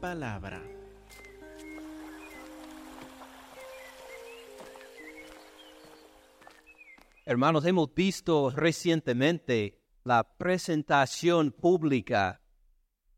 palabra. Hermanos, hemos visto recientemente la presentación pública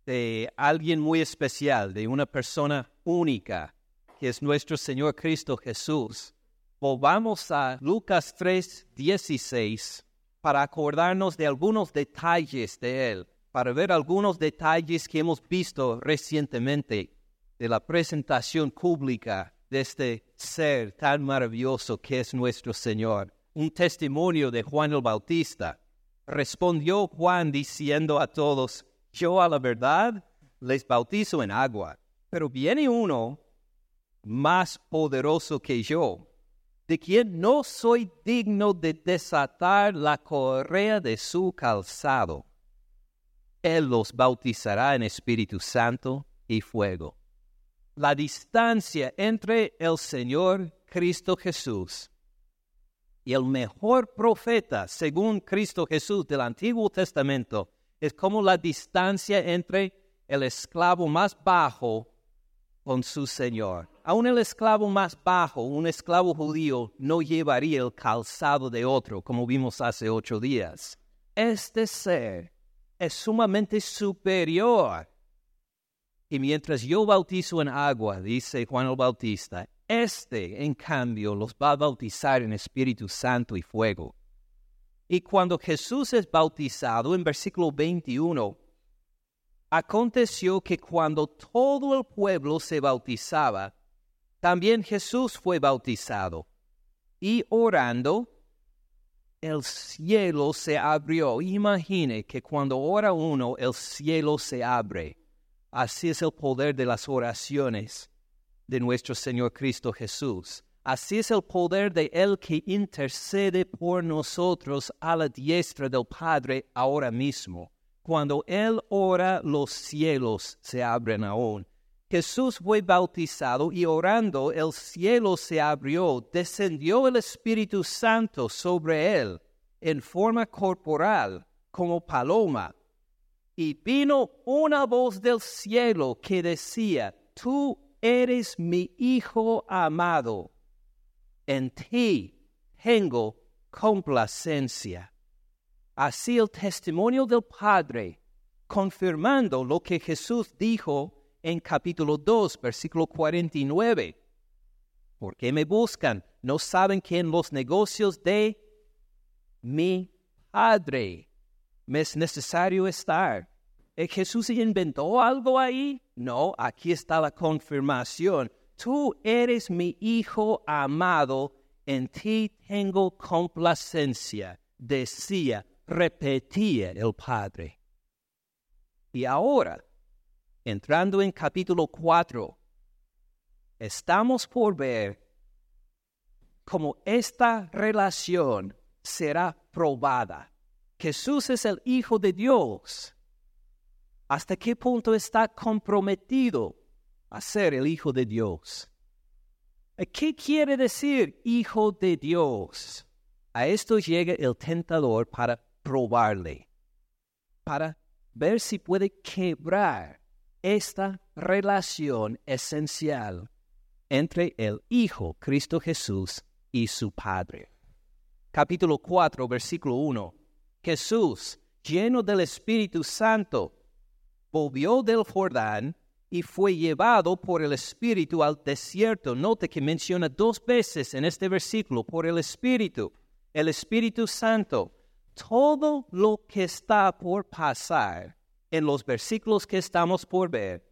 de alguien muy especial, de una persona única, que es nuestro Señor Cristo Jesús. Volvamos a Lucas 3, 16 para acordarnos de algunos detalles de Él, para ver algunos detalles que hemos visto recientemente de la presentación pública de este ser tan maravilloso que es nuestro Señor un testimonio de Juan el Bautista. Respondió Juan diciendo a todos, yo a la verdad les bautizo en agua, pero viene uno más poderoso que yo, de quien no soy digno de desatar la correa de su calzado. Él los bautizará en Espíritu Santo y fuego. La distancia entre el Señor Cristo Jesús y el mejor profeta, según Cristo Jesús del Antiguo Testamento, es como la distancia entre el esclavo más bajo con su Señor. Aún el esclavo más bajo, un esclavo judío, no llevaría el calzado de otro, como vimos hace ocho días. Este ser es sumamente superior. Y mientras yo bautizo en agua, dice Juan el Bautista, este, en cambio, los va a bautizar en Espíritu Santo y fuego. Y cuando Jesús es bautizado, en versículo 21, aconteció que cuando todo el pueblo se bautizaba, también Jesús fue bautizado. Y orando, el cielo se abrió. Imagine que cuando ora uno, el cielo se abre. Así es el poder de las oraciones de nuestro Señor Cristo Jesús. Así es el poder de Él que intercede por nosotros a la diestra del Padre ahora mismo. Cuando Él ora, los cielos se abren aún. Jesús fue bautizado y orando el cielo se abrió, descendió el Espíritu Santo sobre Él en forma corporal como paloma. Y vino una voz del cielo que decía, Tú eres mi Hijo amado, en ti tengo complacencia. Así el testimonio del Padre, confirmando lo que Jesús dijo en capítulo 2, versículo 49. ¿Por qué me buscan? ¿No saben que en los negocios de mi Padre me es necesario estar? ¿Eh, ¿Jesús inventó algo ahí? No, aquí está la confirmación. Tú eres mi Hijo amado, en ti tengo complacencia, decía, repetía el Padre. Y ahora, entrando en capítulo 4, estamos por ver cómo esta relación será probada. Jesús es el Hijo de Dios hasta qué punto está comprometido a ser el Hijo de Dios. ¿Qué quiere decir Hijo de Dios? A esto llega el tentador para probarle, para ver si puede quebrar esta relación esencial entre el Hijo Cristo Jesús y su Padre. Capítulo 4, versículo 1. Jesús, lleno del Espíritu Santo, volvió del Jordán y fue llevado por el Espíritu al desierto. Note que menciona dos veces en este versículo por el Espíritu, el Espíritu Santo. Todo lo que está por pasar en los versículos que estamos por ver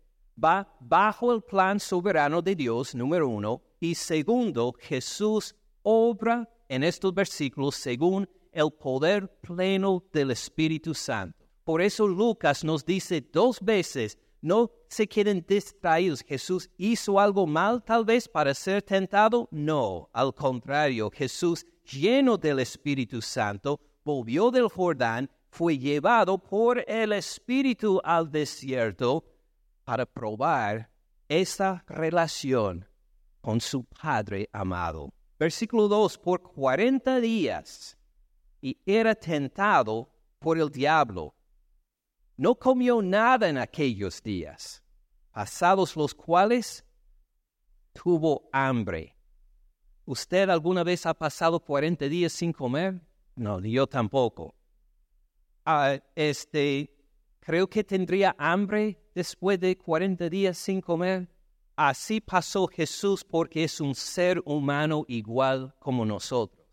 va bajo el plan soberano de Dios, número uno, y segundo, Jesús obra en estos versículos según el poder pleno del Espíritu Santo. Por eso Lucas nos dice dos veces, no se queden distraídos. Jesús hizo algo mal tal vez para ser tentado. No, al contrario, Jesús, lleno del Espíritu Santo, volvió del Jordán, fue llevado por el Espíritu al desierto para probar esa relación con su Padre amado. Versículo 2, por cuarenta días, y era tentado por el diablo no comió nada en aquellos días. pasados los cuales tuvo hambre. ¿Usted alguna vez ha pasado 40 días sin comer? No, yo tampoco. Ah, este, creo que tendría hambre después de 40 días sin comer. Así pasó Jesús porque es un ser humano igual como nosotros.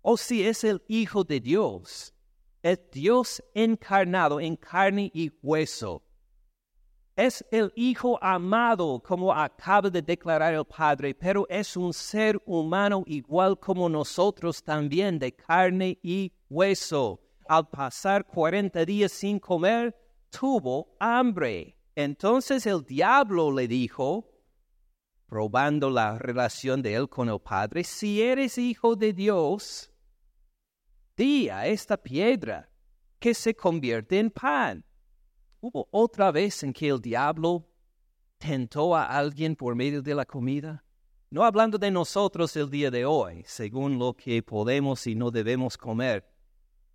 O si es el Hijo de Dios, es Dios encarnado en carne y hueso. Es el Hijo amado, como acaba de declarar el Padre, pero es un ser humano igual como nosotros también, de carne y hueso. Al pasar cuarenta días sin comer, tuvo hambre. Entonces el diablo le dijo, probando la relación de él con el Padre, si eres hijo de Dios, di a esta piedra que se convierte en pan. ¿Hubo otra vez en que el diablo tentó a alguien por medio de la comida? No hablando de nosotros el día de hoy, según lo que podemos y no debemos comer.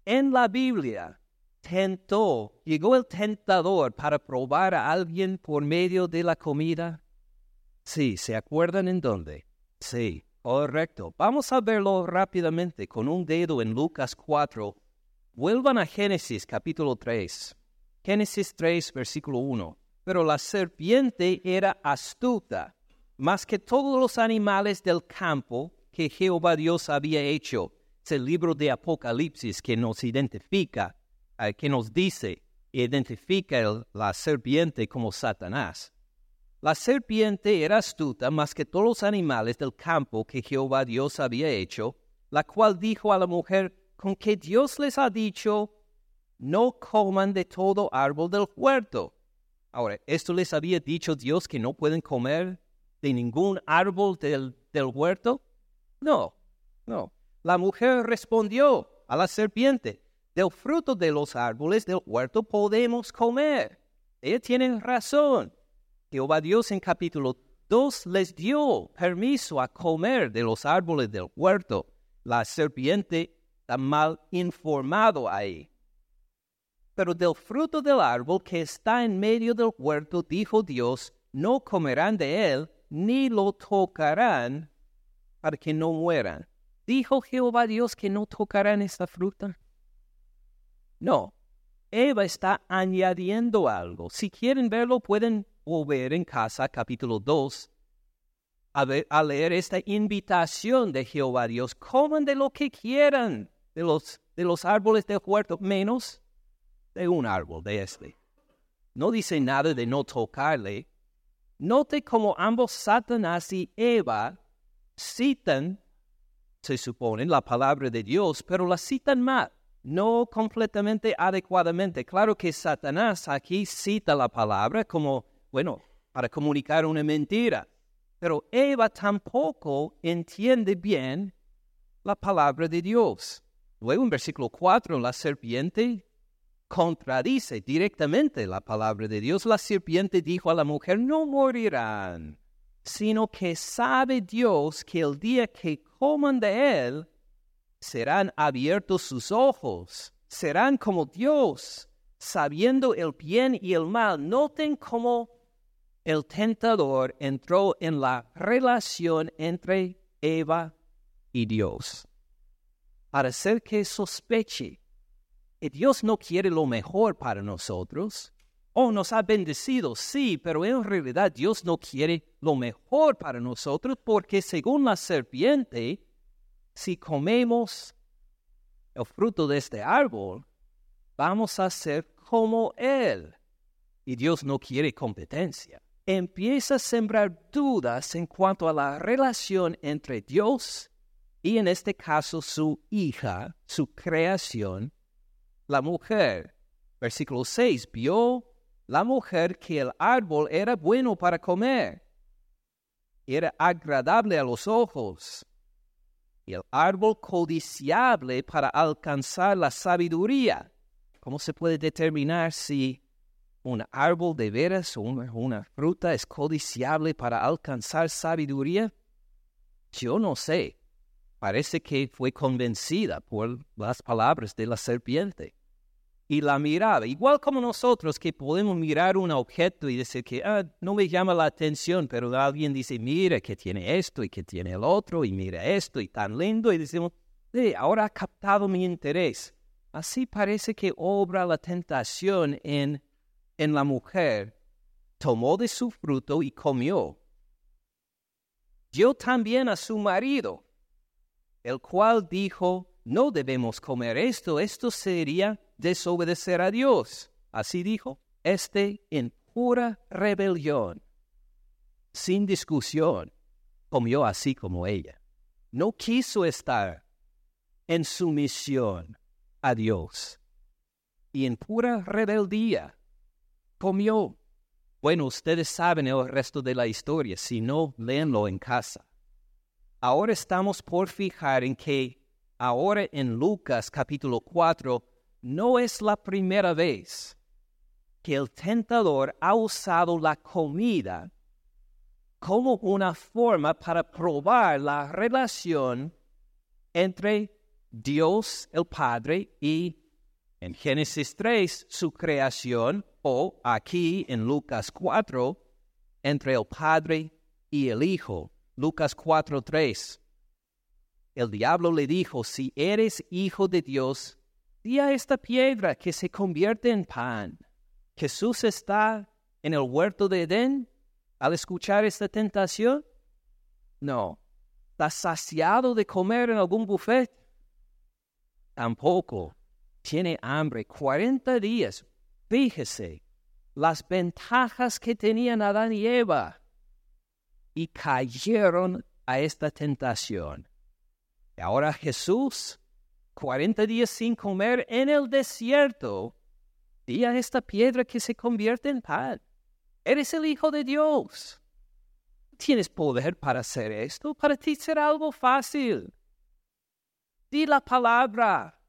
En la Biblia tentó, llegó el tentador para probar a alguien por medio de la comida. Sí, ¿se acuerdan en dónde? Sí, correcto. Vamos a verlo rápidamente con un dedo en Lucas 4. Vuelvan a Génesis capítulo 3. Génesis 3, versículo 1. Pero la serpiente era astuta, más que todos los animales del campo que Jehová Dios había hecho. Es el libro de Apocalipsis que nos identifica, eh, que nos dice, identifica la serpiente como Satanás. La serpiente era astuta más que todos los animales del campo que Jehová Dios había hecho, la cual dijo a la mujer, con que Dios les ha dicho, no coman de todo árbol del huerto. Ahora, ¿esto les había dicho Dios que no pueden comer de ningún árbol del, del huerto? No, no. La mujer respondió a la serpiente, del fruto de los árboles del huerto podemos comer. Ella tiene razón. Jehová Dios en capítulo 2 les dio permiso a comer de los árboles del huerto. La serpiente está mal informado ahí. Pero del fruto del árbol que está en medio del huerto, dijo Dios, no comerán de él, ni lo tocarán, para que no mueran. ¿Dijo Jehová Dios que no tocarán esta fruta? No. Eva está añadiendo algo. Si quieren verlo, pueden volver en casa, capítulo 2, a, a leer esta invitación de Jehová Dios. Coman de lo que quieran, de los, de los árboles del huerto, menos de un árbol de este. No dice nada de no tocarle. Note cómo ambos Satanás y Eva citan, se supone, la palabra de Dios, pero la citan mal, no completamente adecuadamente. Claro que Satanás aquí cita la palabra como, bueno, para comunicar una mentira, pero Eva tampoco entiende bien la palabra de Dios. Luego en versículo 4, la serpiente contradice directamente la palabra de Dios. La serpiente dijo a la mujer, no morirán, sino que sabe Dios que el día que coman de él, serán abiertos sus ojos, serán como Dios, sabiendo el bien y el mal. Noten cómo el tentador entró en la relación entre Eva y Dios para hacer que sospeche Dios no quiere lo mejor para nosotros. Oh, nos ha bendecido, sí, pero en realidad Dios no quiere lo mejor para nosotros porque según la serpiente, si comemos el fruto de este árbol, vamos a ser como Él. Y Dios no quiere competencia. Empieza a sembrar dudas en cuanto a la relación entre Dios y en este caso su hija, su creación, la mujer. Versículo 6. Vio la mujer que el árbol era bueno para comer, era agradable a los ojos, y el árbol codiciable para alcanzar la sabiduría. ¿Cómo se puede determinar si un árbol de veras o una, una fruta es codiciable para alcanzar sabiduría? Yo no sé. Parece que fue convencida por las palabras de la serpiente. Y la miraba, igual como nosotros que podemos mirar un objeto y decir que ah, no me llama la atención, pero alguien dice, mira que tiene esto y que tiene el otro y mira esto y tan lindo y decimos, sí, ahora ha captado mi interés. Así parece que obra la tentación en, en la mujer. Tomó de su fruto y comió. Dio también a su marido, el cual dijo, no debemos comer esto, esto sería desobedecer a Dios. Así dijo, este en pura rebelión, sin discusión, comió así como ella. No quiso estar en sumisión a Dios. Y en pura rebeldía comió. Bueno, ustedes saben el resto de la historia, si no, léanlo en casa. Ahora estamos por fijar en que ahora en Lucas capítulo 4 no es la primera vez que el tentador ha usado la comida como una forma para probar la relación entre Dios el Padre y en Génesis 3 su creación o aquí en Lucas 4 entre el Padre y el Hijo. Lucas 4:3. El diablo le dijo, si eres hijo de Dios, di a esta piedra que se convierte en pan. Jesús está en el huerto de Edén al escuchar esta tentación. No. ¿Está saciado de comer en algún buffet? Tampoco. Tiene hambre. 40 días. Fíjese las ventajas que tenían Adán y Eva. Y cayeron a esta tentación. Ahora Jesús 40 días sin comer en el desierto, y a esta piedra que se convierte en pan. Eres el Hijo de Dios. Tienes poder para hacer esto. Para ti será algo fácil. Di la palabra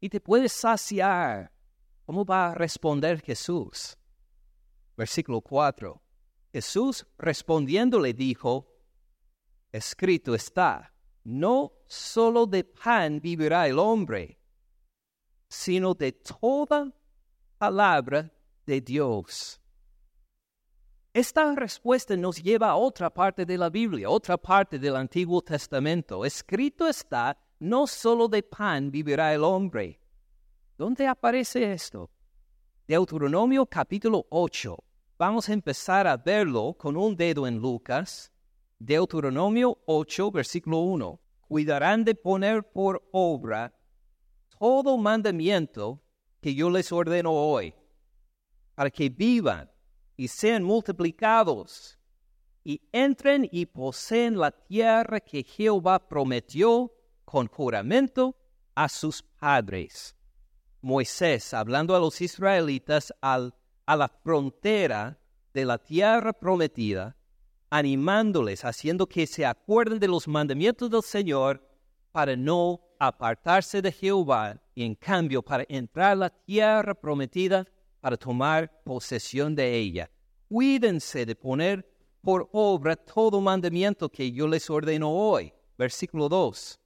y te puedes saciar. ¿Cómo va a responder Jesús? Versículo 4. Jesús respondiendo le dijo, escrito está no solo de pan vivirá el hombre, sino de toda palabra de Dios. Esta respuesta nos lleva a otra parte de la Biblia, otra parte del Antiguo Testamento. Escrito está, no solo de pan vivirá el hombre. ¿Dónde aparece esto? Deuteronomio capítulo 8. Vamos a empezar a verlo con un dedo en Lucas Deuteronomio 8, versículo 1. Cuidarán de poner por obra todo mandamiento que yo les ordeno hoy, para que vivan y sean multiplicados y entren y poseen la tierra que Jehová prometió con juramento a sus padres. Moisés, hablando a los israelitas al, a la frontera de la tierra prometida, animándoles, haciendo que se acuerden de los mandamientos del Señor para no apartarse de Jehová y en cambio para entrar a la tierra prometida para tomar posesión de ella. Cuídense de poner por obra todo mandamiento que yo les ordeno hoy. Versículo 2.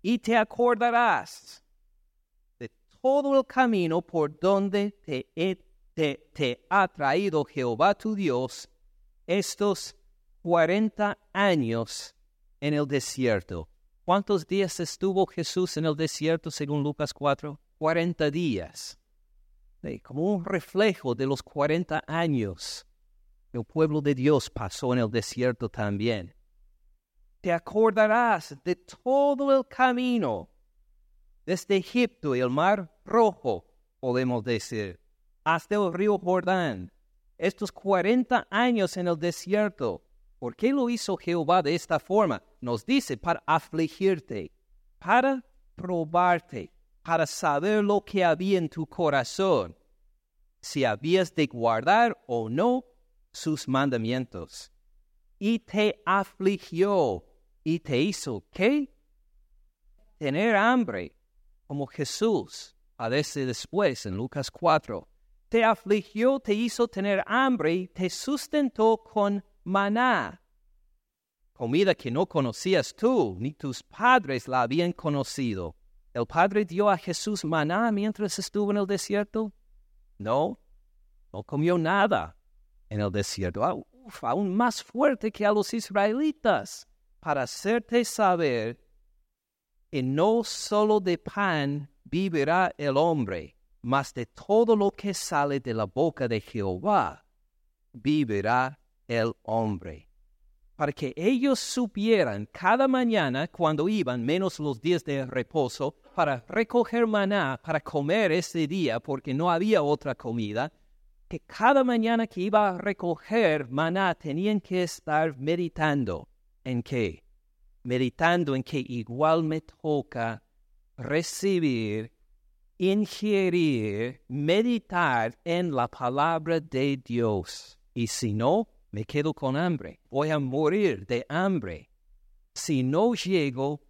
Y te acordarás de todo el camino por donde te, te, te ha traído Jehová tu Dios estos 40 años en el desierto. ¿Cuántos días estuvo Jesús en el desierto según Lucas 4? 40 días. como un reflejo de los 40 años el pueblo de Dios pasó en el desierto también. Te acordarás de todo el camino desde Egipto y el mar rojo, podemos decir, hasta el río Jordán estos 40 años en el desierto. ¿Por qué lo hizo Jehová de esta forma? Nos dice para afligirte, para probarte, para saber lo que había en tu corazón, si habías de guardar o no sus mandamientos. Y te afligió y te hizo, ¿qué? Tener hambre, como Jesús padece después en Lucas 4 te afligió, te hizo tener hambre, te sustentó con maná, comida que no conocías tú, ni tus padres la habían conocido, ¿El Padre dio a Jesús maná mientras estuvo en el desierto? No, no comió nada en el desierto, ah, aún más fuerte que a los israelitas, para hacerte saber que no solo de pan vivirá el hombre, mas de todo lo que sale de la boca de Jehová vivirá el hombre. Para que ellos supieran cada mañana cuando iban, menos los días de reposo, para recoger maná, para comer ese día, porque no había otra comida, que cada mañana que iba a recoger maná tenían que estar meditando en qué? Meditando en que igual me toca recibir ingerir, meditar en la palabra de Dios. Y si no, me quedo con hambre. Voy a morir de hambre. Si no llego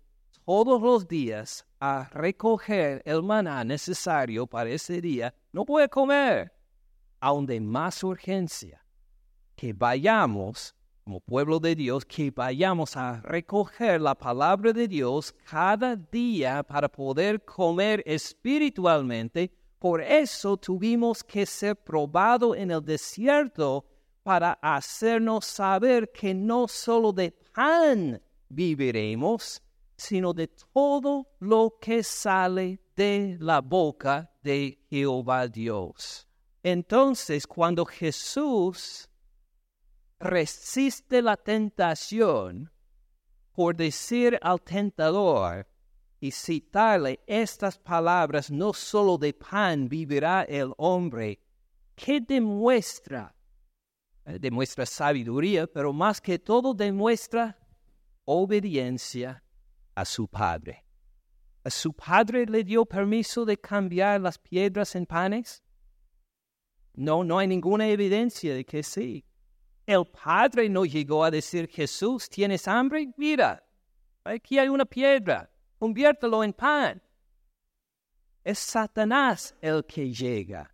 todos los días a recoger el maná necesario para ese día, no voy a comer. Aún de más urgencia que vayamos como pueblo de Dios, que vayamos a recoger la palabra de Dios cada día para poder comer espiritualmente. Por eso tuvimos que ser probados en el desierto para hacernos saber que no solo de pan viviremos, sino de todo lo que sale de la boca de Jehová Dios. Entonces, cuando Jesús resiste la tentación por decir al tentador y citarle estas palabras, no solo de pan vivirá el hombre, que demuestra, eh, demuestra sabiduría, pero más que todo demuestra obediencia a su padre. ¿A su padre le dio permiso de cambiar las piedras en panes? No, no hay ninguna evidencia de que sí. El Padre no llegó a decir, Jesús, ¿tienes hambre? Mira, aquí hay una piedra, conviértelo en pan. Es Satanás el que llega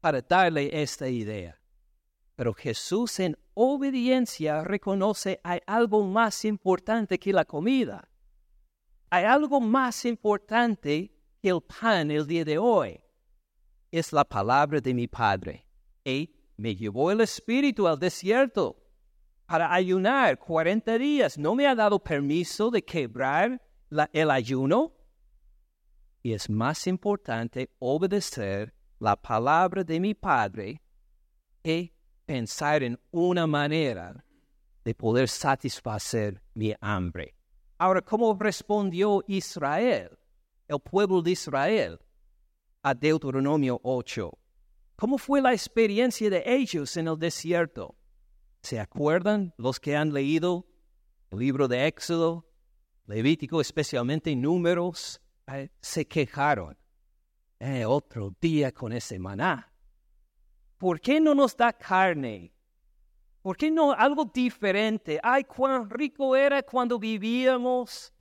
para darle esta idea. Pero Jesús en obediencia reconoce hay algo más importante que la comida. Hay algo más importante que el pan el día de hoy. Es la palabra de mi Padre. Y me llevó el Espíritu al desierto para ayunar 40 días. No me ha dado permiso de quebrar el ayuno. Y es más importante obedecer la palabra de mi Padre que pensar en una manera de poder satisfacer mi hambre. Ahora, ¿cómo respondió Israel, el pueblo de Israel, a Deuteronomio 8? ¿Cómo fue la experiencia de ellos en el desierto? ¿Se acuerdan los que han leído el libro de Éxodo, Levítico, especialmente Números? Eh, se quejaron. Eh, otro día con ese maná. ¿Por qué no nos da carne? ¿Por qué no algo diferente? Ay, cuán rico era cuando vivíamos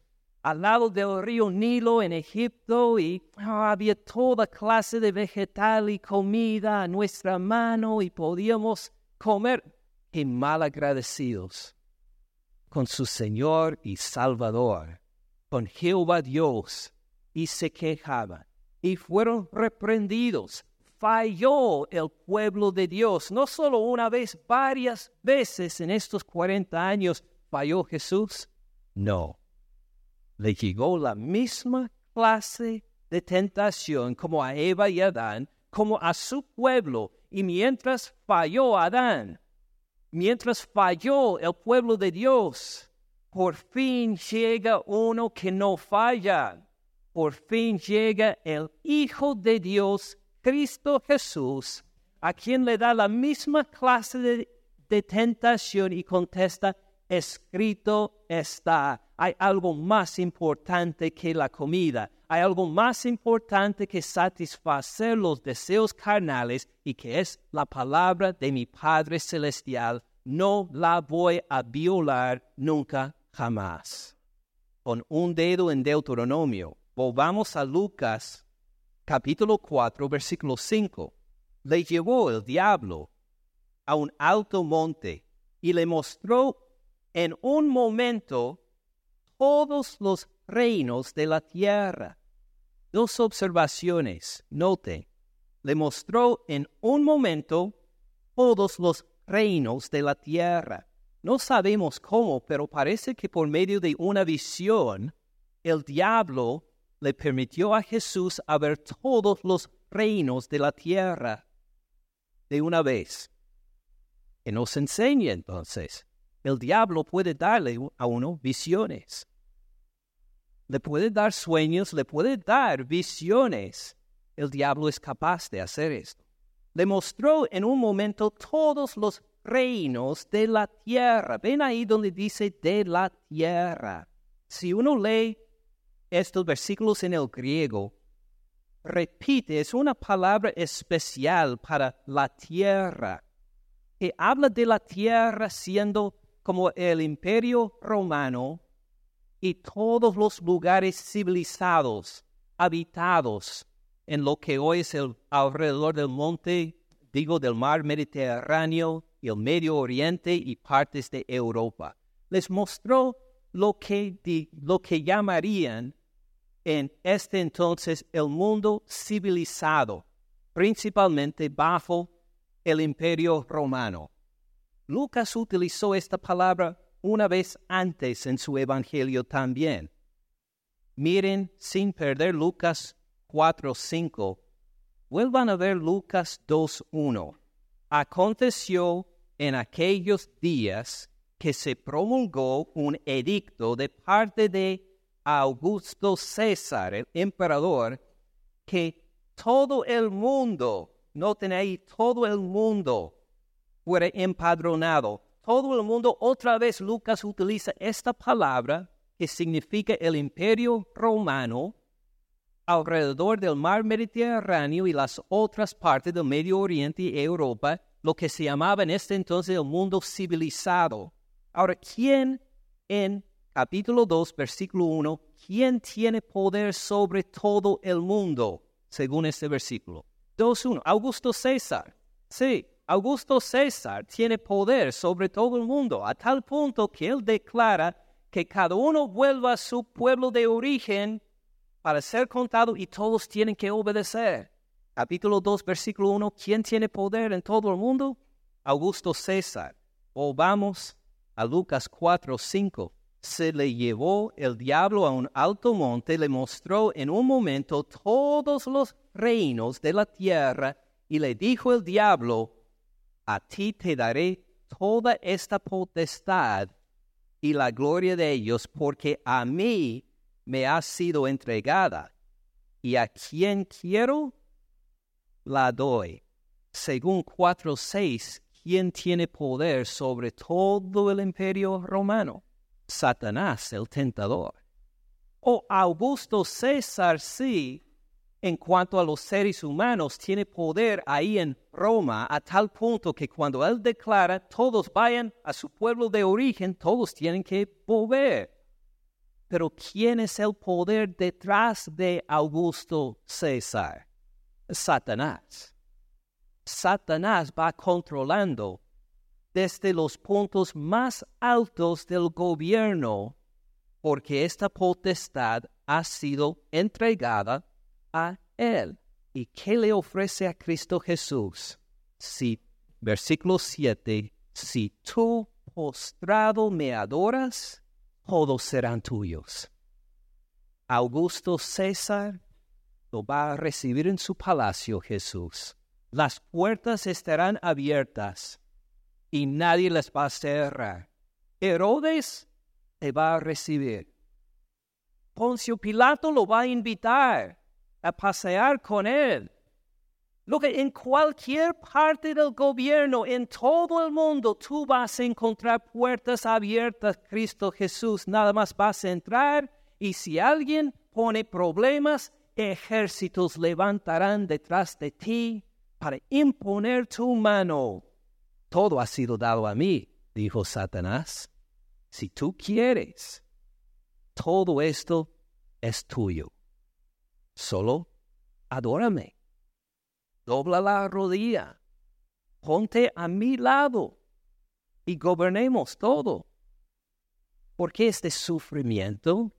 al lado del río Nilo en Egipto y ah, había toda clase de vegetal y comida a nuestra mano y podíamos comer. Y mal agradecidos con su Señor y Salvador, con Jehová Dios, y se quejaban y fueron reprendidos. Falló el pueblo de Dios, no solo una vez, varias veces en estos 40 años falló Jesús. No, le llegó la misma clase de tentación como a Eva y Adán, como a su pueblo. Y mientras falló Adán, mientras falló el pueblo de Dios, por fin llega uno que no falla. Por fin llega el Hijo de Dios, Cristo Jesús, a quien le da la misma clase de, tentación y contesta, escrito está. Hay algo más importante que la comida. Hay algo más importante que satisfacer los deseos carnales y que es la palabra de mi Padre Celestial. No la voy a violar nunca jamás. Con un dedo en Deuteronomio, volvamos a Lucas capítulo 4, versículo 5. Le llevó el diablo a un alto monte y le mostró en un momento todos los reinos de la tierra dos observaciones. Note, le mostró en un momento todos los reinos de la tierra. No sabemos cómo, pero parece que por medio de una visión, el diablo le permitió a Jesús a ver todos los reinos de la tierra de una vez. Que nos enseña entonces. El diablo puede darle a uno visiones. Le puede dar sueños, le puede dar visiones. El diablo es capaz de hacer esto. Le mostró en un momento todos los reinos de la tierra. Ven ahí donde dice de la tierra. Si uno lee estos versículos en el griego, repite, es una palabra especial para la tierra, que habla de la tierra siendo como el imperio romano y todos los lugares civilizados, habitados en lo que hoy es el alrededor del monte, digo del mar Mediterráneo y el Medio Oriente y partes de Europa. Les mostró lo que, lo que llamarían en este entonces el mundo civilizado, principalmente bajo el imperio romano. Lucas utilizó esta palabra una vez antes en su evangelio también. Miren, sin perder Lucas 4.5, vuelvan a ver Lucas 2.1. Aconteció en aquellos días que se promulgó un edicto de parte de Augusto César, el emperador, que todo el mundo, noten ahí, todo el mundo fuera empadronado. Todo el mundo, otra vez Lucas utiliza esta palabra que significa el imperio romano alrededor del mar Mediterráneo y las otras partes del Medio Oriente y Europa, lo que se llamaba en este entonces el mundo civilizado. Ahora, ¿quién en capítulo 2, versículo 1, ¿quién tiene poder sobre todo el mundo? Según este versículo. 2.1, Augusto César. Sí, Augusto César tiene poder sobre todo el mundo, a tal punto que él declara que cada uno vuelva a su pueblo de origen para ser contado y todos tienen que obedecer. Capítulo 2, versículo 1, ¿quién tiene poder en todo el mundo? Augusto César. O vamos a Lucas 4, 5 se le llevó el diablo a un alto monte, le mostró en un momento todos los reinos de la tierra y le dijo el diablo, a ti te daré toda esta potestad y la gloria de ellos, porque a mí me ha sido entregada, y a quien quiero, la doy. Según 4.6, ¿quién tiene poder sobre todo el imperio romano? Satanás, el tentador. O Augusto César sí, en cuanto a los seres humanos, tiene poder ahí en Roma a tal punto que cuando él declara todos vayan a su pueblo de origen, todos tienen que volver. Pero ¿quién es el poder detrás de Augusto César? Satanás. Satanás va controlando desde los puntos más altos del gobierno, porque esta potestad ha sido entregada a él. ¿Y qué le ofrece a Cristo Jesús? Si, versículo 7, si tú postrado me adoras, todos serán tuyos. Augusto César lo va a recibir en su palacio Jesús. Las puertas estarán abiertas y nadie les va a cerrar. Herodes te va a recibir. Poncio Pilato lo va a invitar a pasear con él. Lo que en cualquier parte del gobierno, en todo el mundo, tú vas a encontrar puertas abiertas, Cristo Jesús. Nada más vas a entrar y si alguien pone problemas, ejércitos levantarán detrás de ti para imponer tu mano. Todo ha sido dado a mí, dijo Satanás. Si tú quieres, todo esto es tuyo. Solo adórame. Dobla la rodilla. Ponte a mi lado y gobernemos todo. ¿Por qué este sufrimiento?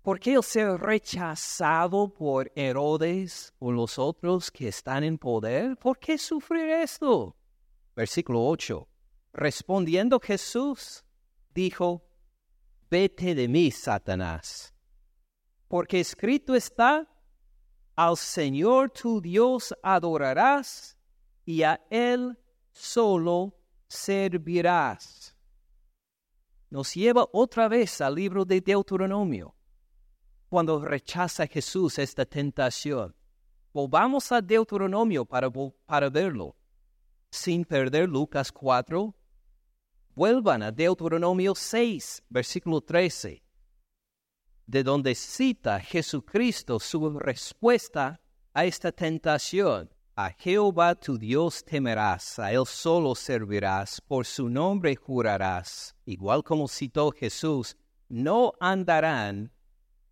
¿Por qué el ser rechazado por Herodes o los otros que están en poder? ¿Por qué sufrir esto? Versículo 8. Respondiendo Jesús, dijo, vete de mí, Satanás, porque escrito está, al Señor tu Dios adorarás y a Él solo servirás. Nos lleva otra vez al libro de Deuteronomio, cuando rechaza Jesús esta tentación. Volvamos a Deuteronomio para, para verlo. Sin perder Lucas 4, vuelvan a Deuteronomio 6, versículo 13 de donde cita Jesucristo su respuesta a esta tentación. A Jehová tu Dios temerás, a Él solo servirás, por su nombre jurarás. Igual como citó Jesús, no andarán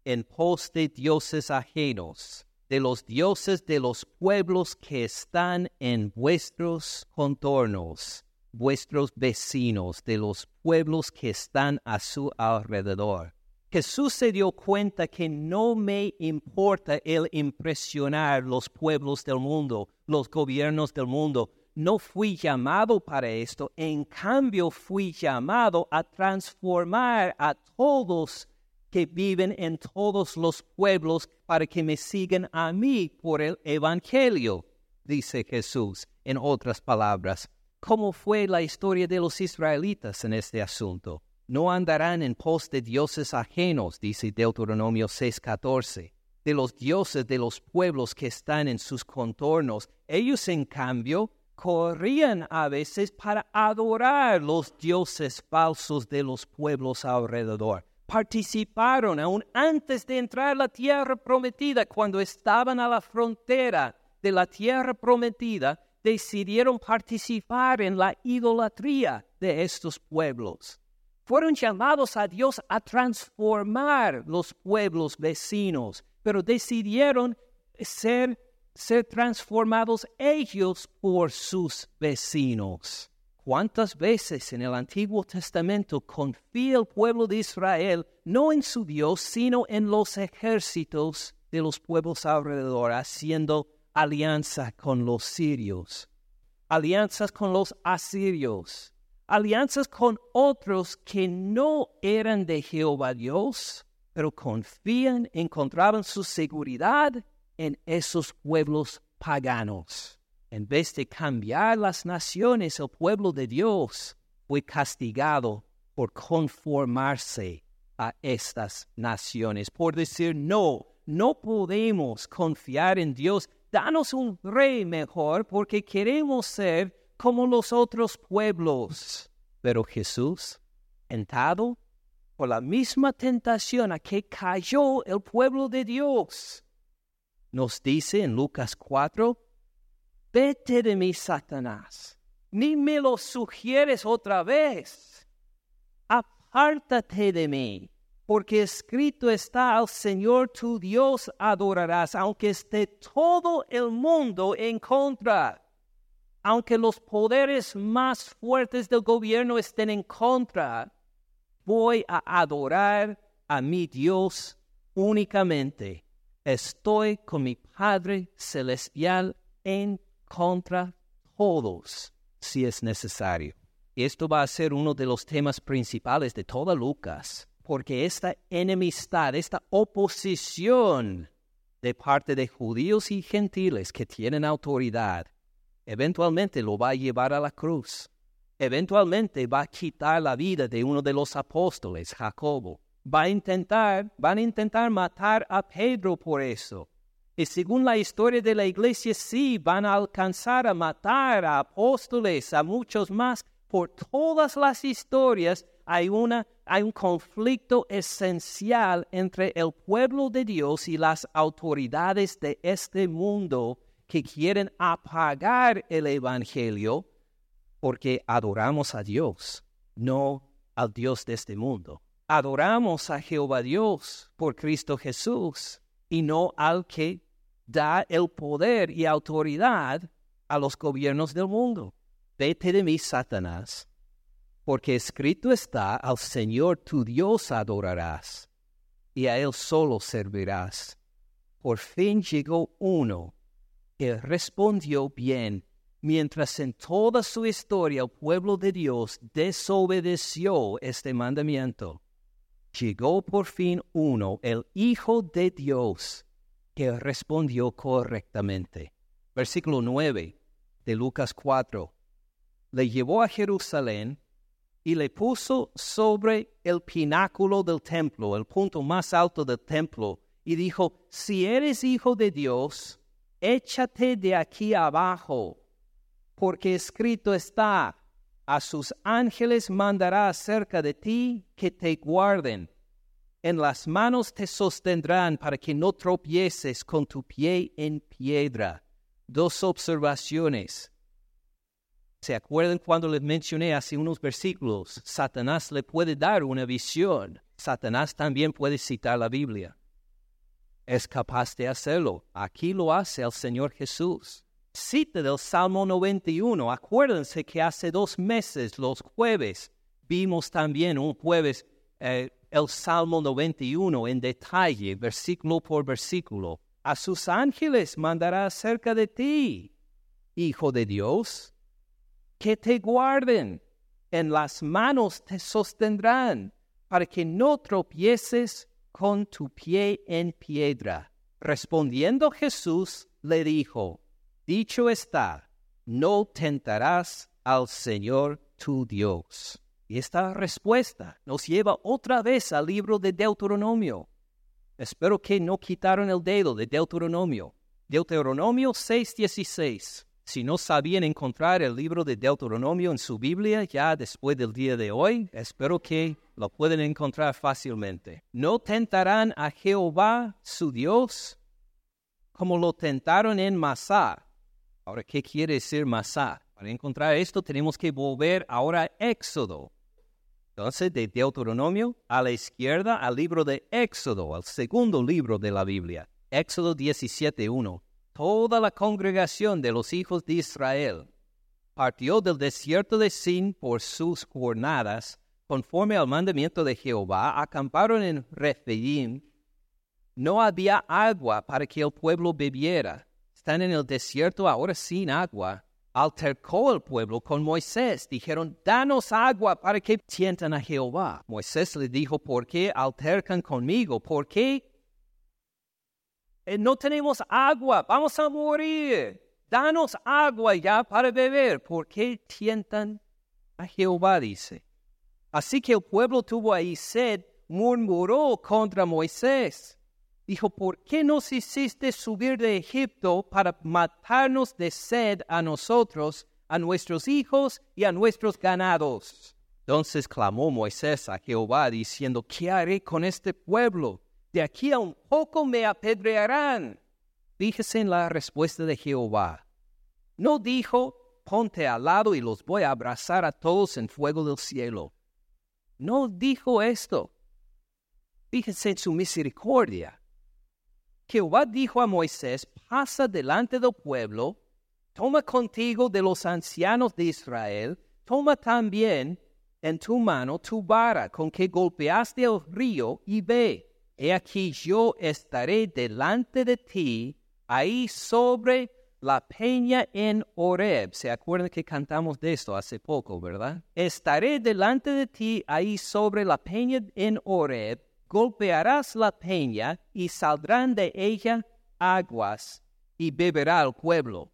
en pos de dioses ajenos, de los dioses de los pueblos que están en vuestros contornos, vuestros vecinos, de los pueblos que están a su alrededor. Jesús se dio cuenta que no me importa el impresionar los pueblos del mundo, los gobiernos del mundo. No fui llamado para esto, en cambio fui llamado a transformar a todos que viven en todos los pueblos para que me sigan a mí por el Evangelio, dice Jesús, en otras palabras. ¿Cómo fue la historia de los israelitas en este asunto? No andarán en pos de dioses ajenos, dice Deuteronomio 6:14, de los dioses de los pueblos que están en sus contornos. Ellos, en cambio, corrían a veces para adorar los dioses falsos de los pueblos alrededor. Participaron aún antes de entrar a la tierra prometida, cuando estaban a la frontera de la tierra prometida, decidieron participar en la idolatría de estos pueblos fueron llamados a Dios a transformar los pueblos vecinos, pero decidieron ser, ser transformados ellos por sus vecinos. ¿Cuántas veces en el Antiguo Testamento confía el pueblo de Israel no en su Dios, sino en los ejércitos de los pueblos alrededor, haciendo alianza con los sirios, alianzas con los asirios, alianzas con otros que no eran de Jehová Dios, pero confían, encontraban su seguridad en esos pueblos paganos. En vez de cambiar las naciones, el pueblo de Dios fue castigado por conformarse a estas naciones, por decir, no, no podemos confiar en Dios, danos un rey mejor porque queremos ser como los otros pueblos. Pero Jesús, tentado por la misma tentación a que cayó el pueblo de Dios, nos dice en Lucas 4, vete de mí, Satanás, ni me lo sugieres otra vez, apártate de mí, porque escrito está al Señor tu Dios adorarás, aunque esté todo el mundo en contra aunque los poderes más fuertes del gobierno estén en contra, voy a adorar a mi Dios únicamente. Estoy con mi Padre Celestial en contra todos, si es necesario. Esto va a ser uno de los temas principales de toda Lucas, porque esta enemistad, esta oposición de parte de judíos y gentiles que tienen autoridad, eventualmente lo va a llevar a la cruz. Eventualmente va a quitar la vida de uno de los apóstoles, Jacobo. Va a intentar, van a intentar matar a Pedro por eso. Y según la historia de la iglesia, sí, van a alcanzar a matar a apóstoles, a muchos más. Por todas las historias hay, una, hay un conflicto esencial entre el pueblo de Dios y las autoridades de este mundo que quieren apagar el Evangelio porque adoramos a Dios, no al Dios de este mundo. Adoramos a Jehová Dios por Cristo Jesús y no al que da el poder y autoridad a los gobiernos del mundo. Vete de mí, Satanás, porque escrito está, al Señor tu Dios adorarás y a él solo servirás. Por fin llegó uno que respondió bien, mientras en toda su historia el pueblo de Dios desobedeció este mandamiento. Llegó por fin uno, el Hijo de Dios, que respondió correctamente. Versículo 9 de Lucas 4. Le llevó a Jerusalén y le puso sobre el pináculo del templo, el punto más alto del templo, y dijo, si eres hijo de Dios, échate de aquí abajo, porque escrito está, a sus ángeles mandará acerca de ti que te guarden. En las manos te sostendrán para que no tropieces con tu pie en piedra. Dos observaciones. ¿Se acuerdan cuando les mencioné hace unos versículos? Satanás le puede dar una visión. Satanás también puede citar la Biblia. Es capaz de hacerlo. Aquí lo hace el Señor Jesús. Cita del Salmo 91. Acuérdense que hace dos meses, los jueves, vimos también un jueves eh, el Salmo 91 en detalle, versículo por versículo. A sus ángeles mandará cerca de ti, Hijo de Dios que te guarden, en las manos te sostendrán, para que no tropieces con tu pie en piedra. Respondiendo Jesús le dijo, dicho está, no tentarás al Señor tu Dios. Y esta respuesta nos lleva otra vez al libro de Deuteronomio. Espero que no quitaron el dedo de Deuteronomio. Deuteronomio 6:16. Si no sabían encontrar el libro de Deuteronomio en su Biblia ya después del día de hoy, espero que lo pueden encontrar fácilmente. No tentarán a Jehová su Dios como lo tentaron en Masá. Ahora, ¿qué quiere decir Masá? Para encontrar esto tenemos que volver ahora a Éxodo. Entonces, de Deuteronomio a la izquierda al libro de Éxodo, al segundo libro de la Biblia. Éxodo 17.1 toda la congregación de los hijos de Israel partió del desierto de Sin por sus jornadas, conforme al mandamiento de Jehová, acamparon en Rephidim. No había agua para que el pueblo bebiera. Están en el desierto ahora sin agua. Altercó el pueblo con Moisés. Dijeron, danos agua para que tientan a Jehová. Moisés le dijo, ¿por qué altercan conmigo? ¿Por qué no tenemos agua, vamos a morir. Danos agua ya para beber. ¿Por qué tientan a Jehová? Dice. Así que el pueblo tuvo ahí sed, murmuró contra Moisés. Dijo, ¿por qué nos hiciste subir de Egipto para matarnos de sed a nosotros, a nuestros hijos y a nuestros ganados? Entonces clamó Moisés a Jehová diciendo, ¿qué haré con este pueblo? De aquí a un poco me apedrearán. Fíjese en la respuesta de Jehová. No dijo, ponte al lado y los voy a abrazar a todos en fuego del cielo. No dijo esto. Fíjese en su misericordia. Jehová dijo a Moisés, pasa delante del pueblo, toma contigo de los ancianos de Israel, toma también en tu mano tu vara con que golpeaste el río y ve he aquí yo estaré delante de ti, ahí sobre la peña en Oreb. ¿Se acuerdan que cantamos de esto hace poco, verdad? Estaré delante de ti, ahí sobre la peña en Oreb. Golpearás la peña y saldrán de ella aguas y beberá el pueblo.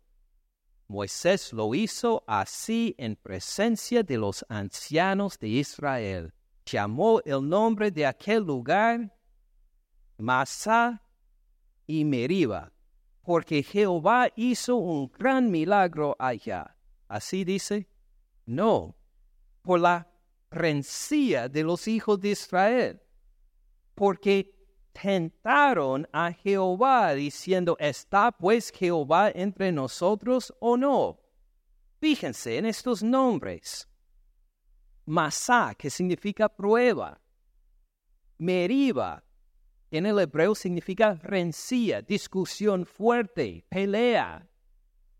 Moisés lo hizo así en presencia de los ancianos de Israel. Llamó el nombre de aquel lugar Masá y Meriba, porque Jehová hizo un gran milagro allá. Así dice, no, por la rencilla de los hijos de Israel, porque tentaron a Jehová diciendo, ¿está pues Jehová entre nosotros o no? Fíjense en estos nombres. Masá, que significa prueba. Meriba, en el hebreo significa rencilla, discusión fuerte, pelea.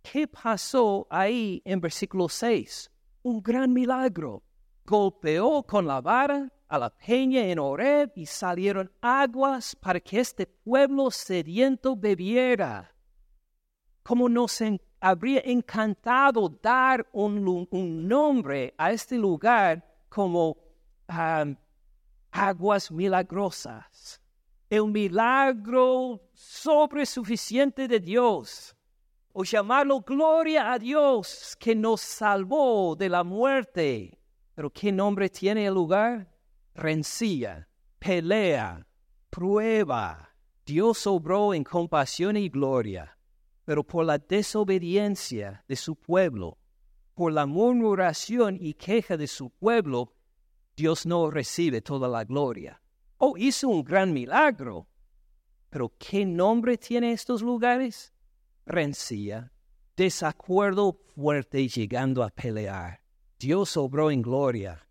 ¿Qué pasó ahí en versículo 6? Un gran milagro. Golpeó con la vara a la peña en Horeb y salieron aguas para que este pueblo sediento bebiera. Como nos habría encantado dar un, nombre a este lugar como aguas milagrosas, el milagro sobresuficiente de Dios, o llamarlo gloria a Dios que nos salvó de la muerte. Pero ¿qué nombre tiene el lugar? Rencilla, pelea, prueba. Dios obró en compasión y gloria pero por la desobediencia de su pueblo, por la murmuración y queja de su pueblo, Dios no recibe toda la gloria. Oh, hizo un gran milagro. Pero ¿qué nombre tiene estos lugares? Rencilla, desacuerdo fuerte llegando a pelear. Dios obró en gloria.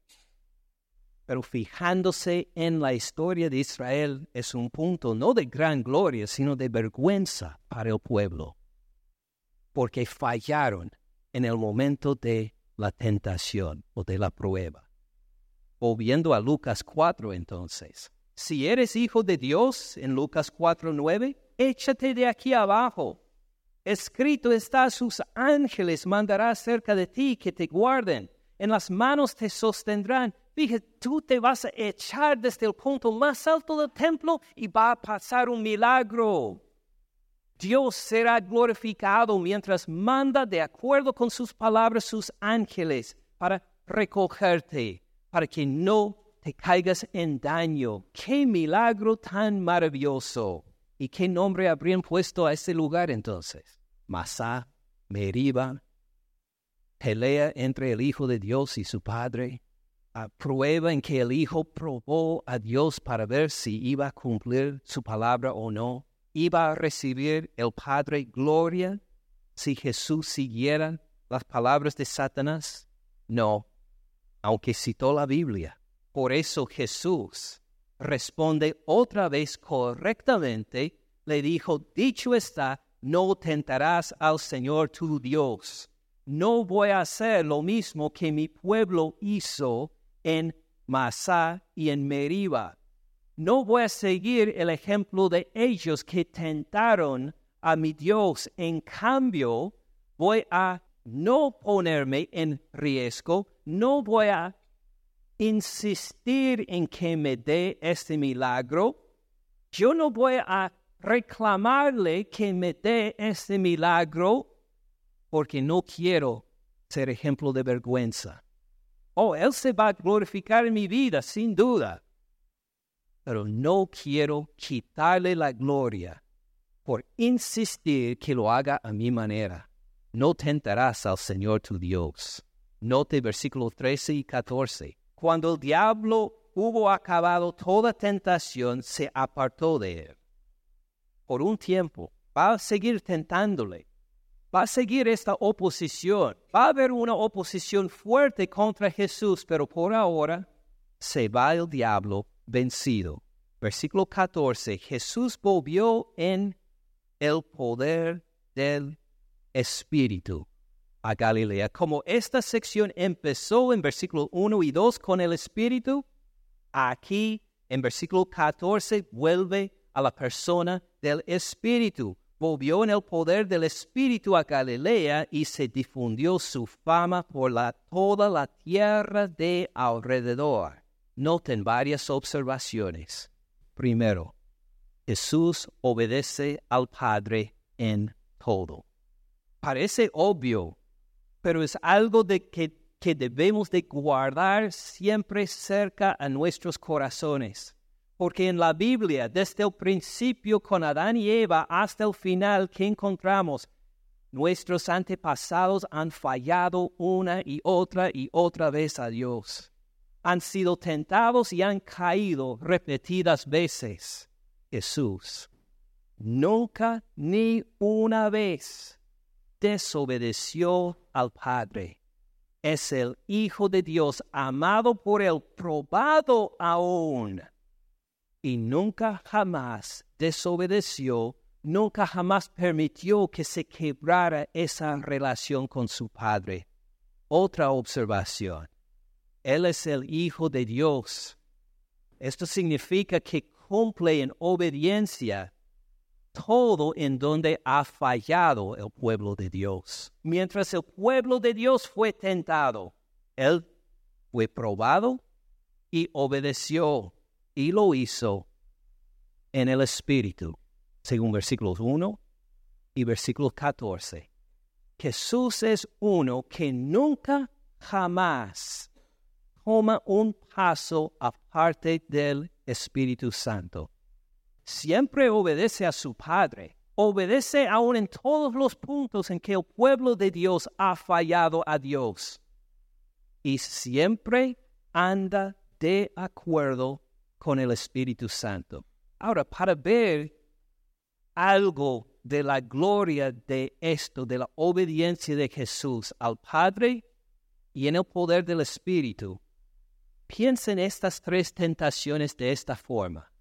Pero fijándose en la historia de Israel es un punto no de gran gloria, sino de vergüenza para el pueblo porque fallaron en el momento de la tentación o de la prueba. Volviendo a Lucas 4 entonces, si eres hijo de Dios en Lucas 4:9, échate de aquí abajo. Escrito está, sus ángeles mandará cerca de ti que te guarden, en las manos te sostendrán. Fíjate, tú te vas a echar desde el punto más alto del templo y va a pasar un milagro. Dios será glorificado mientras manda de acuerdo con sus palabras sus ángeles para recogerte, para que no te caigas en daño. ¡Qué milagro tan maravilloso! ¿Y qué nombre habrían puesto a ese lugar entonces? Masá, Meriba, pelea entre el Hijo de Dios y su Padre, a prueba en que el Hijo probó a Dios para ver si iba a cumplir su palabra o no iba a recibir el Padre gloria si Jesús siguiera las palabras de Satanás? No, aunque citó la Biblia. Por eso Jesús responde otra vez correctamente, le dijo, dicho está, no tentarás al Señor tu Dios. No voy a hacer lo mismo que mi pueblo hizo en Masá y en Meriba no voy a seguir el ejemplo de ellos que tentaron a mi Dios. En cambio, voy a no ponerme en riesgo, no voy a insistir en que me dé este milagro. Yo no voy a reclamarle que me dé este milagro porque no quiero ser ejemplo de vergüenza. Oh, Él se va a glorificar en mi vida, sin duda pero no quiero quitarle la gloria por insistir que lo haga a mi manera. No tentarás al Señor tu Dios. Note versículos 13 y 14. Cuando el diablo hubo acabado toda tentación, se apartó de él. Por un tiempo, va a seguir tentándole. Va a seguir esta oposición. Va a haber una oposición fuerte contra Jesús, pero por ahora se va el diablo vencido. Versículo 14, Jesús volvió en el poder del Espíritu a Galilea. Como esta sección empezó en versículo 1 y 2 con el Espíritu, aquí en versículo 14 vuelve a la persona del Espíritu. Volvió en el poder del Espíritu a Galilea y se difundió su fama por la, toda la tierra de alrededor. Noten varias observaciones. Primero, Jesús obedece al Padre en todo. Parece obvio, pero es algo de que, que debemos de guardar siempre cerca a nuestros corazones. Porque en la Biblia, desde el principio con Adán y Eva hasta el final que encontramos, nuestros antepasados han fallado una y otra y otra vez a Dios han sido tentados y han caído repetidas veces. Jesús nunca ni una vez desobedeció al Padre. Es el Hijo de Dios, amado por él, probado aún. Y nunca jamás desobedeció, nunca jamás permitió que se quebrara esa relación con su Padre. Otra observación él es el Hijo de Dios. Esto significa que cumple en obediencia todo en donde ha fallado el pueblo de Dios. Mientras el pueblo de Dios fue tentado, él fue probado y obedeció y lo hizo en el Espíritu, según versículos 1 y versículo 14. Jesús es uno que nunca, jamás toma un paso aparte del Espíritu Santo. Siempre obedece a su Padre. Obedece aún en todos los puntos en que el pueblo de Dios ha fallado a Dios. Y siempre anda de acuerdo con el Espíritu Santo. Ahora, para ver algo de la gloria de esto, de la obediencia de Jesús al Padre y en el poder del Espíritu, piensen estas tres tentaciones de esta forma.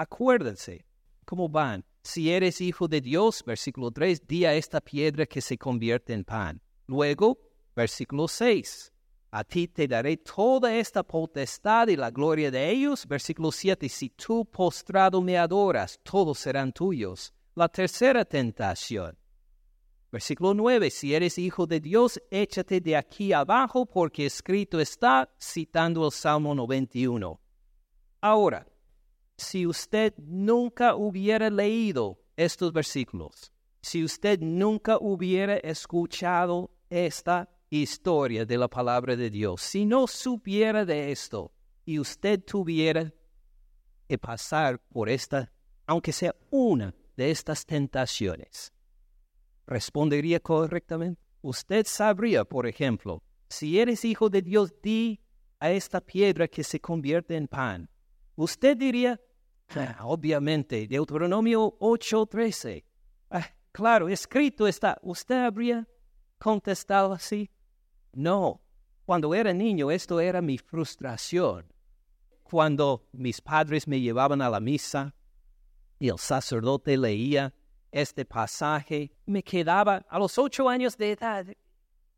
Acuérdense cómo van. Si eres hijo de Dios, versículo 3, di a esta piedra que se convierte en pan. Luego, versículo 6, a ti te daré toda esta potestad y la gloria de ellos. Versículo 7, si tú postrado me adoras, todos serán tuyos. La tercera tentación. Versículo 9, si eres hijo de Dios, échate de aquí abajo porque escrito está, citando el Salmo 91. Ahora, si usted nunca hubiera leído estos versículos, si usted nunca hubiera escuchado esta historia de la palabra de Dios, si no supiera de esto y usted tuviera que pasar por esta, aunque sea una de estas tentaciones, ¿respondería correctamente? Usted sabría, por ejemplo, si eres hijo de Dios, di a esta piedra que se convierte en pan. Usted diría, obviamente, Deuteronomio 8:13. Ah, claro, escrito está. ¿Usted habría contestado así? No. Cuando era niño, esto era mi frustración. Cuando mis padres me llevaban a la misa y el sacerdote leía este pasaje, me quedaba a los ocho años de edad.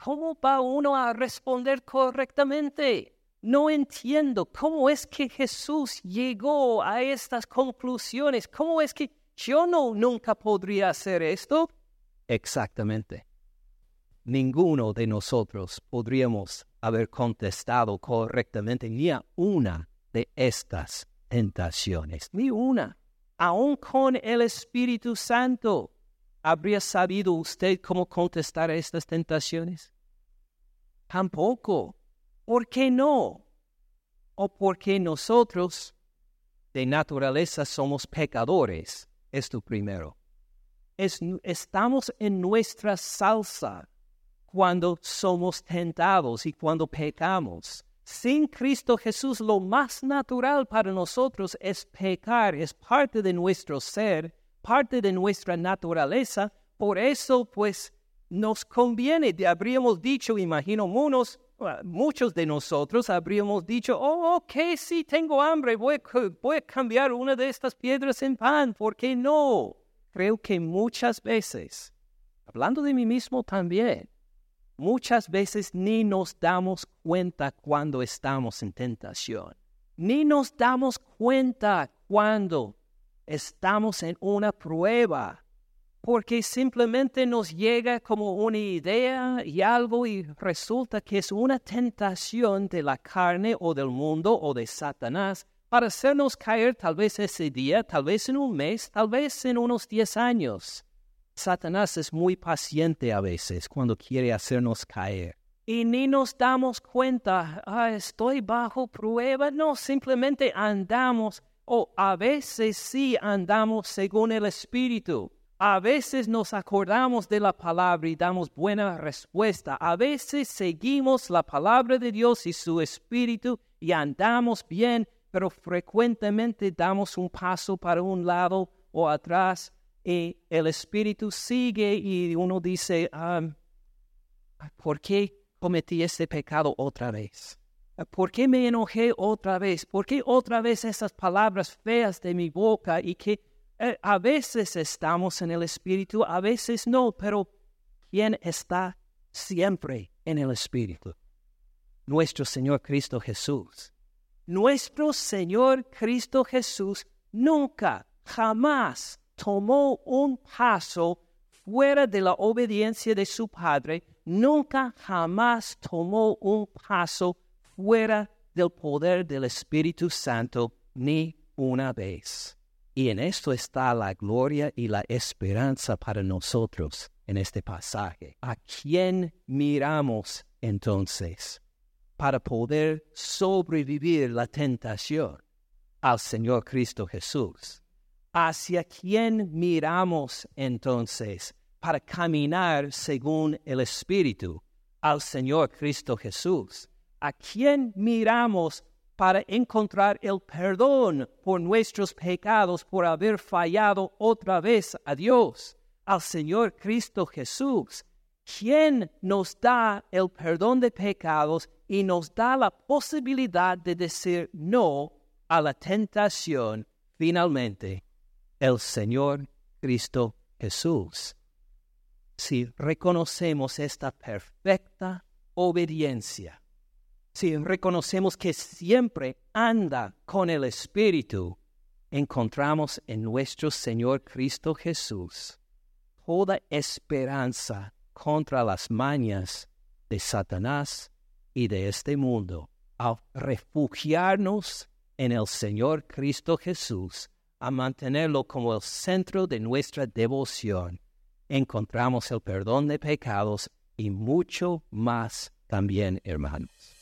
¿Cómo va uno a responder correctamente? No entiendo cómo es que Jesús llegó a estas conclusiones. ¿Cómo es que yo no nunca podría hacer esto? Exactamente ninguno de nosotros podríamos haber contestado correctamente ni a una de estas tentaciones, ni una. Aún con el Espíritu Santo, ¿habría sabido usted cómo contestar a estas tentaciones? Tampoco. ¿Por qué no? ¿O porque nosotros de naturaleza somos pecadores? Esto primero. estamos en nuestra salsa cuando somos tentados y cuando pecamos. Sin Cristo Jesús lo más natural para nosotros es pecar, es parte de nuestro ser, parte de nuestra naturaleza. Por eso, pues, nos conviene, habríamos dicho, imagino muchos, muchos de nosotros habríamos dicho, oh, ok, sí, tengo hambre, voy, voy a cambiar una de estas piedras en pan, ¿por qué no? Creo que muchas veces, hablando de mí mismo también, Muchas veces ni nos damos cuenta cuando estamos en tentación. Ni nos damos cuenta cuando estamos en una prueba, porque simplemente nos llega como una idea y algo y resulta que es una tentación de la carne o del mundo o de Satanás para hacernos caer tal vez ese día, tal vez en un mes, tal vez en unos diez años. Satanás es muy paciente a veces cuando quiere hacernos caer. Y ni nos damos cuenta, ah, estoy bajo prueba. No, simplemente andamos, o a veces sí andamos según el Espíritu. A veces nos acordamos de la palabra y damos buena respuesta. A veces seguimos la palabra de Dios y su Espíritu y andamos bien, pero frecuentemente damos un paso para un lado o atrás y el espíritu sigue y uno dice, ¿por qué cometí este pecado otra vez? ¿Por qué me enojé otra vez? ¿Por qué otra vez esas palabras feas de mi boca y que eh, a veces estamos en el espíritu, a veces no, pero ¿quién está siempre en el espíritu? Nuestro Señor Cristo Jesús. nuestro Señor Cristo Jesús nunca, jamás tomó un paso fuera de la obediencia de su Padre, nunca jamás tomó un paso fuera del poder del Espíritu Santo ni una vez. Y en esto está la gloria y la esperanza para nosotros en este pasaje. ¿A quién miramos entonces para poder sobrevivir la tentación? Al Señor Cristo Jesús. ¿Hacia quién miramos entonces para caminar según el Espíritu? Al Señor Cristo Jesús. ¿A quién miramos para encontrar el perdón por nuestros pecados por haber fallado otra vez a Dios? Al Señor Cristo Jesús. ¿Quién nos da el perdón de pecados y nos da la posibilidad de decir no a la tentación finalmente? El Señor Cristo Jesús. Si reconocemos esta perfecta obediencia, si reconocemos que siempre anda con el Espíritu, encontramos en nuestro Señor Cristo Jesús toda esperanza contra las mañas de Satanás y de este mundo. Al refugiarnos en el Señor Cristo Jesús, a mantenerlo como el centro de nuestra devoción, encontramos el perdón de pecados y mucho más también, hermanos.